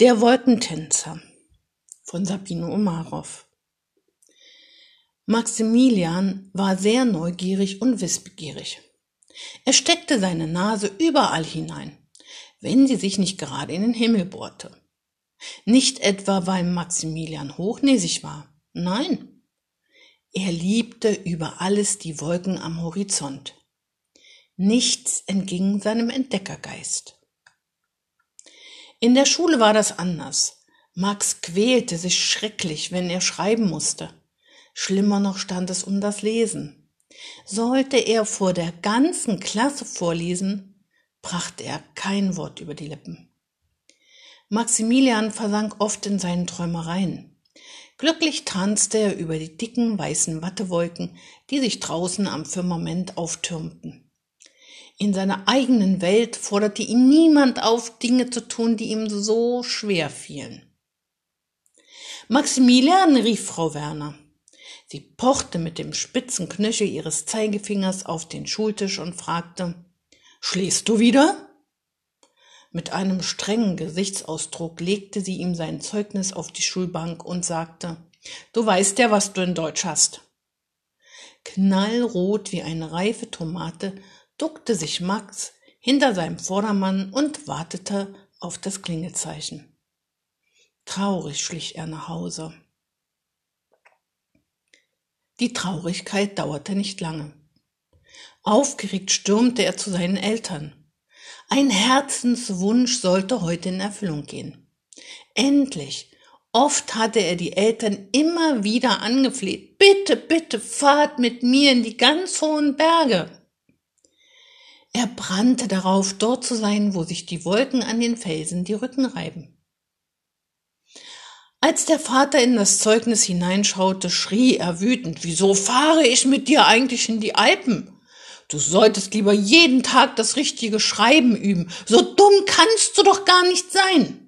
Der Wolkentänzer von Sabine Omarov Maximilian war sehr neugierig und wissbegierig. Er steckte seine Nase überall hinein, wenn sie sich nicht gerade in den Himmel bohrte. Nicht etwa, weil Maximilian hochnäsig war, nein, er liebte über alles die Wolken am Horizont. Nichts entging seinem Entdeckergeist. In der Schule war das anders. Max quälte sich schrecklich, wenn er schreiben musste. Schlimmer noch stand es um das Lesen. Sollte er vor der ganzen Klasse vorlesen, brachte er kein Wort über die Lippen. Maximilian versank oft in seinen Träumereien. Glücklich tanzte er über die dicken weißen Wattewolken, die sich draußen am Firmament auftürmten. In seiner eigenen Welt forderte ihn niemand auf, Dinge zu tun, die ihm so schwer fielen. Maximilian, rief Frau Werner. Sie pochte mit dem spitzen Knöchel ihres Zeigefingers auf den Schultisch und fragte, Schläfst du wieder? Mit einem strengen Gesichtsausdruck legte sie ihm sein Zeugnis auf die Schulbank und sagte, Du weißt ja, was du in Deutsch hast. Knallrot wie eine reife Tomate duckte sich Max hinter seinem Vordermann und wartete auf das Klingelzeichen. Traurig schlich er nach Hause. Die Traurigkeit dauerte nicht lange. Aufgeregt stürmte er zu seinen Eltern. Ein Herzenswunsch sollte heute in Erfüllung gehen. Endlich, oft hatte er die Eltern immer wieder angefleht, bitte, bitte, fahrt mit mir in die ganz hohen Berge. Er brannte darauf, dort zu sein, wo sich die Wolken an den Felsen die Rücken reiben. Als der Vater in das Zeugnis hineinschaute, schrie er wütend, wieso fahre ich mit dir eigentlich in die Alpen? Du solltest lieber jeden Tag das richtige Schreiben üben. So dumm kannst du doch gar nicht sein.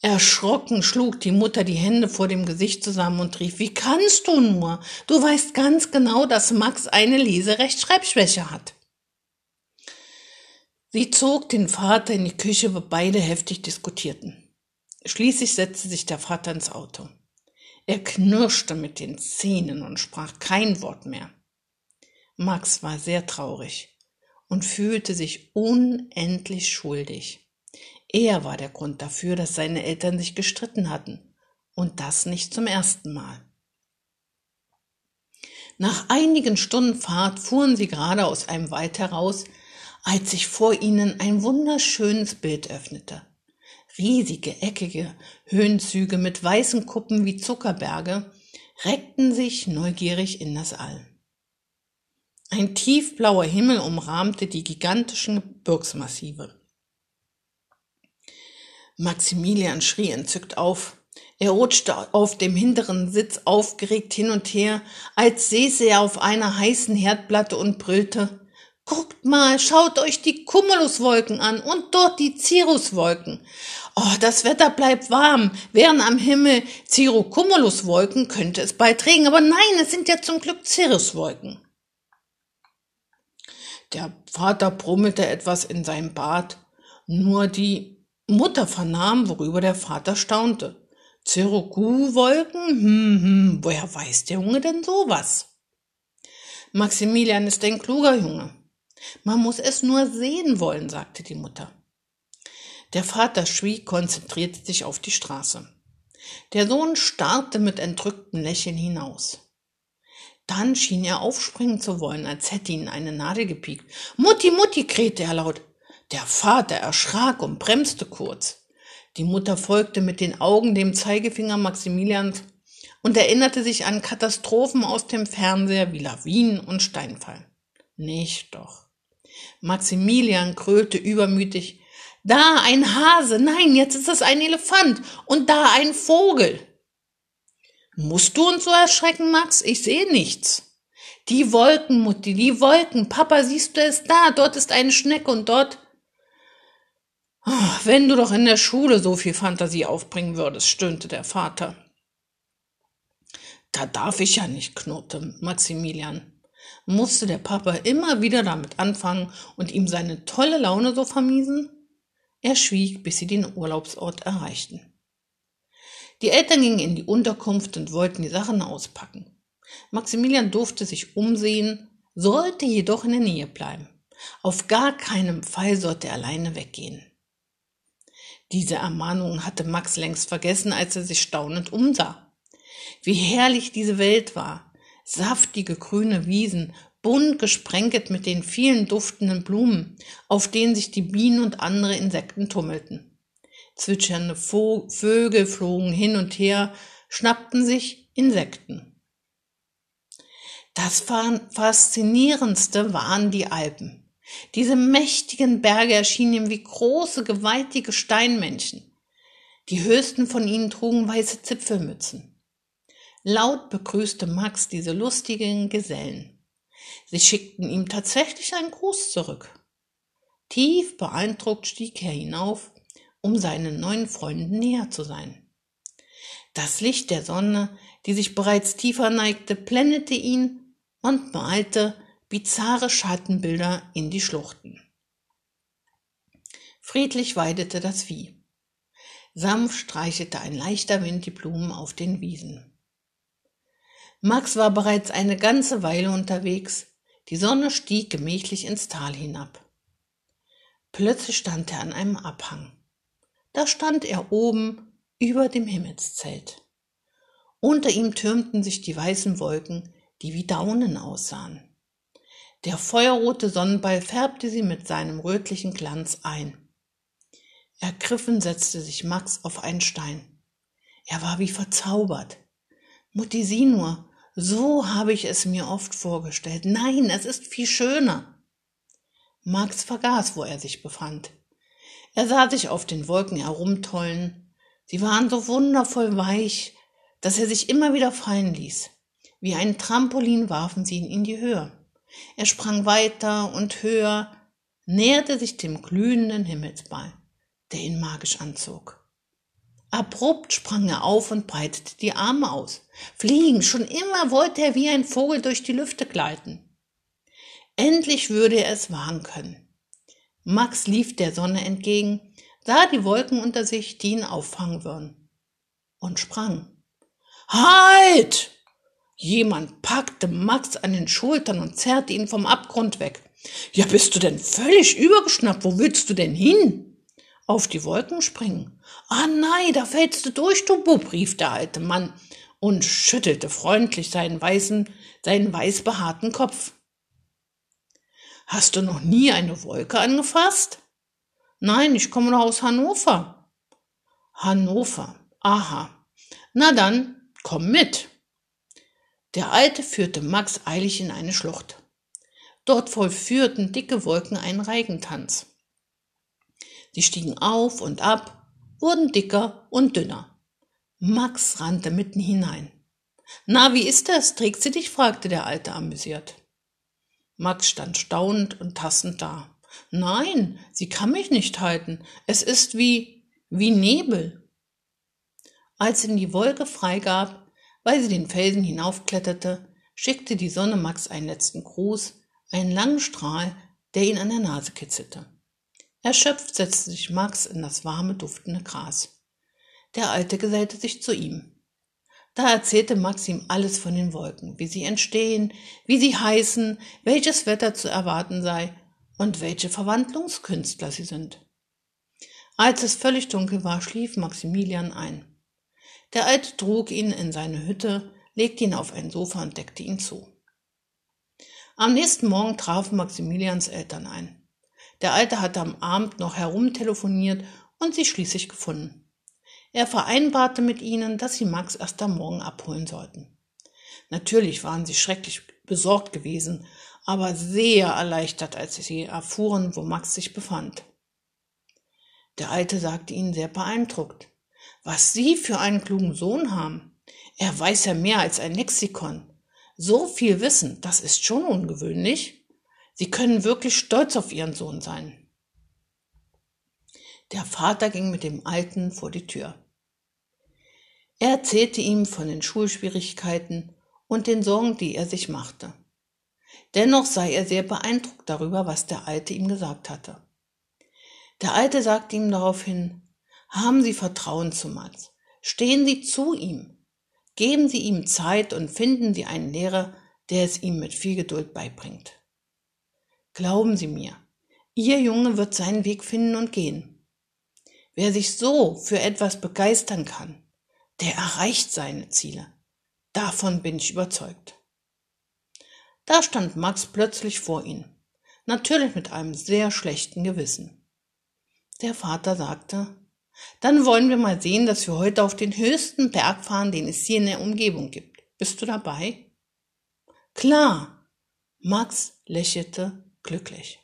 Erschrocken schlug die Mutter die Hände vor dem Gesicht zusammen und rief, wie kannst du nur? Du weißt ganz genau, dass Max eine Leserechtschreibschwäche hat. Sie zog den Vater in die Küche, wo beide heftig diskutierten. Schließlich setzte sich der Vater ins Auto. Er knirschte mit den Zähnen und sprach kein Wort mehr. Max war sehr traurig und fühlte sich unendlich schuldig. Er war der Grund dafür, dass seine Eltern sich gestritten hatten, und das nicht zum ersten Mal. Nach einigen Stunden Fahrt fuhren sie gerade aus einem Wald heraus, als sich vor ihnen ein wunderschönes Bild öffnete. Riesige, eckige Höhenzüge mit weißen Kuppen wie Zuckerberge reckten sich neugierig in das All. Ein tiefblauer Himmel umrahmte die gigantischen Gebirgsmassive. Maximilian schrie entzückt auf. Er rutschte auf dem hinteren Sitz aufgeregt hin und her, als säße er auf einer heißen Herdplatte und brüllte Guckt mal, schaut euch die Cumuluswolken an und dort die Cirruswolken. Oh, das Wetter bleibt warm. Wären am Himmel Cirrocumuluswolken, könnte es bald regnen, aber nein, es sind ja zum Glück Cirruswolken. Der Vater brummelte etwas in seinem Bart. Nur die Mutter vernahm, worüber der Vater staunte. Cirroku-Wolken? Hm, hm, woher weiß der Junge denn sowas? Maximilian ist ein kluger Junge. Man muss es nur sehen wollen, sagte die Mutter. Der Vater schwieg, konzentrierte sich auf die Straße. Der Sohn starrte mit entrücktem Lächeln hinaus. Dann schien er aufspringen zu wollen, als hätte ihn eine Nadel gepiekt. Mutti, Mutti, krähte er laut. Der Vater erschrak und bremste kurz. Die Mutter folgte mit den Augen dem Zeigefinger Maximilians und erinnerte sich an Katastrophen aus dem Fernseher wie Lawinen und Steinfall. Nicht doch. Maximilian krölte übermütig. Da ein Hase, nein, jetzt ist es ein Elefant und da ein Vogel. Musst du uns so erschrecken, Max? Ich sehe nichts. Die Wolken, Mutti, die Wolken. Papa, siehst du es da? Dort ist eine Schnecke und dort. Wenn du doch in der Schule so viel Fantasie aufbringen würdest, stöhnte der Vater. Da darf ich ja nicht, knurrte Maximilian musste der Papa immer wieder damit anfangen und ihm seine tolle Laune so vermiesen? Er schwieg, bis sie den Urlaubsort erreichten. Die Eltern gingen in die Unterkunft und wollten die Sachen auspacken. Maximilian durfte sich umsehen, sollte jedoch in der Nähe bleiben. Auf gar keinen Fall sollte er alleine weggehen. Diese Ermahnung hatte Max längst vergessen, als er sich staunend umsah. Wie herrlich diese Welt war. Saftige grüne Wiesen, bunt gesprenkelt mit den vielen duftenden Blumen, auf denen sich die Bienen und andere Insekten tummelten. Zwitschernde Vögel flogen hin und her, schnappten sich Insekten. Das Faszinierendste waren die Alpen. Diese mächtigen Berge erschienen ihm wie große, gewaltige Steinmännchen. Die höchsten von ihnen trugen weiße Zipfelmützen. Laut begrüßte Max diese lustigen Gesellen. Sie schickten ihm tatsächlich einen Gruß zurück. Tief beeindruckt stieg er hinauf, um seinen neuen Freunden näher zu sein. Das Licht der Sonne, die sich bereits tiefer neigte, blendete ihn und malte bizarre Schattenbilder in die Schluchten. Friedlich weidete das Vieh. Sanft streichelte ein leichter Wind die Blumen auf den Wiesen. Max war bereits eine ganze Weile unterwegs, die Sonne stieg gemächlich ins Tal hinab. Plötzlich stand er an einem Abhang. Da stand er oben über dem Himmelszelt. Unter ihm türmten sich die weißen Wolken, die wie Daunen aussahen. Der feuerrote Sonnenball färbte sie mit seinem rötlichen Glanz ein. Ergriffen setzte sich Max auf einen Stein. Er war wie verzaubert. Mutti, sieh nur, so habe ich es mir oft vorgestellt. Nein, es ist viel schöner. Max vergaß, wo er sich befand. Er sah sich auf den Wolken herumtollen. Sie waren so wundervoll weich, dass er sich immer wieder fallen ließ. Wie ein Trampolin warfen sie ihn in die Höhe. Er sprang weiter und höher, näherte sich dem glühenden Himmelsball, der ihn magisch anzog. Abrupt sprang er auf und breitete die Arme aus. Fliegen, schon immer wollte er wie ein Vogel durch die Lüfte gleiten. Endlich würde er es wagen können. Max lief der Sonne entgegen, sah die Wolken unter sich, die ihn auffangen würden, und sprang. Halt! Jemand packte Max an den Schultern und zerrte ihn vom Abgrund weg. Ja, bist du denn völlig übergeschnappt? Wo willst du denn hin? Auf die Wolken springen. Ah nein, da fällst du durch, du Bub, rief der alte Mann und schüttelte freundlich seinen weißen, seinen weiß behaarten Kopf. Hast du noch nie eine Wolke angefasst? Nein, ich komme noch aus Hannover. Hannover. Aha. Na dann, komm mit. Der Alte führte Max eilig in eine Schlucht. Dort vollführten dicke Wolken einen Reigentanz. Sie stiegen auf und ab, wurden dicker und dünner. Max rannte mitten hinein. Na, wie ist das? Trägt sie dich? fragte der Alte amüsiert. Max stand staunend und tastend da. Nein, sie kann mich nicht halten. Es ist wie, wie Nebel. Als ihn die Wolke freigab, weil sie den Felsen hinaufkletterte, schickte die Sonne Max einen letzten Gruß, einen langen Strahl, der ihn an der Nase kitzelte. Erschöpft setzte sich Max in das warme, duftende Gras. Der Alte gesellte sich zu ihm. Da erzählte Max ihm alles von den Wolken, wie sie entstehen, wie sie heißen, welches Wetter zu erwarten sei und welche Verwandlungskünstler sie sind. Als es völlig dunkel war, schlief Maximilian ein. Der Alte trug ihn in seine Hütte, legte ihn auf ein Sofa und deckte ihn zu. Am nächsten Morgen trafen Maximilians Eltern ein. Der Alte hatte am Abend noch herumtelefoniert und sie schließlich gefunden. Er vereinbarte mit ihnen, dass sie Max erst am Morgen abholen sollten. Natürlich waren sie schrecklich besorgt gewesen, aber sehr erleichtert, als sie erfuhren, wo Max sich befand. Der Alte sagte ihnen sehr beeindruckt. Was Sie für einen klugen Sohn haben. Er weiß ja mehr als ein Lexikon. So viel Wissen, das ist schon ungewöhnlich. Sie können wirklich stolz auf Ihren Sohn sein. Der Vater ging mit dem Alten vor die Tür. Er erzählte ihm von den Schulschwierigkeiten und den Sorgen, die er sich machte. Dennoch sei er sehr beeindruckt darüber, was der Alte ihm gesagt hatte. Der Alte sagte ihm daraufhin, haben Sie Vertrauen zu Mats, stehen Sie zu ihm, geben Sie ihm Zeit und finden Sie einen Lehrer, der es ihm mit viel Geduld beibringt. Glauben Sie mir, Ihr Junge wird seinen Weg finden und gehen. Wer sich so für etwas begeistern kann, der erreicht seine Ziele. Davon bin ich überzeugt. Da stand Max plötzlich vor ihm, natürlich mit einem sehr schlechten Gewissen. Der Vater sagte, dann wollen wir mal sehen, dass wir heute auf den höchsten Berg fahren, den es hier in der Umgebung gibt. Bist du dabei? Klar. Max lächelte glücklich.